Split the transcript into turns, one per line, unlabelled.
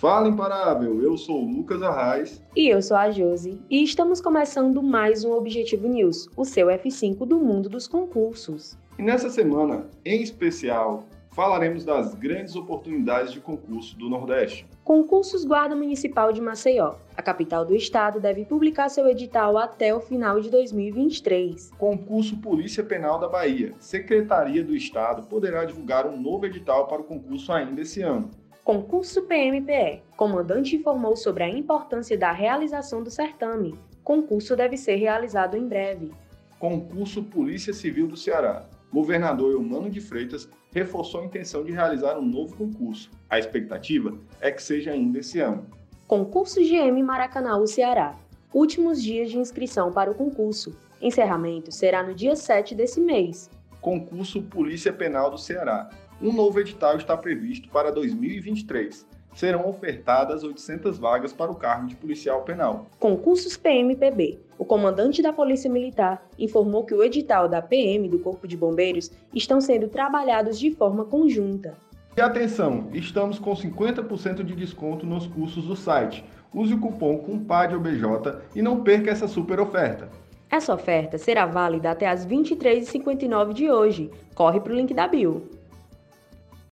Fala Imparável, eu sou o Lucas Arraes.
E eu sou a Josi. E estamos começando mais um Objetivo News, o seu F5 do mundo dos concursos.
E nessa semana, em especial, falaremos das grandes oportunidades de concurso do Nordeste.
Concursos Guarda Municipal de Maceió. A capital do estado deve publicar seu edital até o final de 2023.
Concurso Polícia Penal da Bahia. Secretaria do Estado poderá divulgar um novo edital para o concurso ainda esse ano.
Concurso PMPE. Comandante informou sobre a importância da realização do certame. Concurso deve ser realizado em breve.
Concurso Polícia Civil do Ceará. Governador Eumano de Freitas reforçou a intenção de realizar um novo concurso. A expectativa é que seja ainda esse ano.
Concurso GM Maracanã, Ceará. Últimos dias de inscrição para o concurso. Encerramento será no dia 7 desse mês.
Concurso Polícia Penal do Ceará. Um novo edital está previsto para 2023. Serão ofertadas 800 vagas para o cargo de policial penal.
Concursos PMPB. O comandante da Polícia Militar informou que o edital da PM do Corpo de Bombeiros estão sendo trabalhados de forma conjunta.
E atenção, estamos com 50% de desconto nos cursos do site. Use o cupom CUMPADOBJ e não perca essa super oferta.
Essa oferta será válida até as 23h59 de hoje. Corre para o link da bio.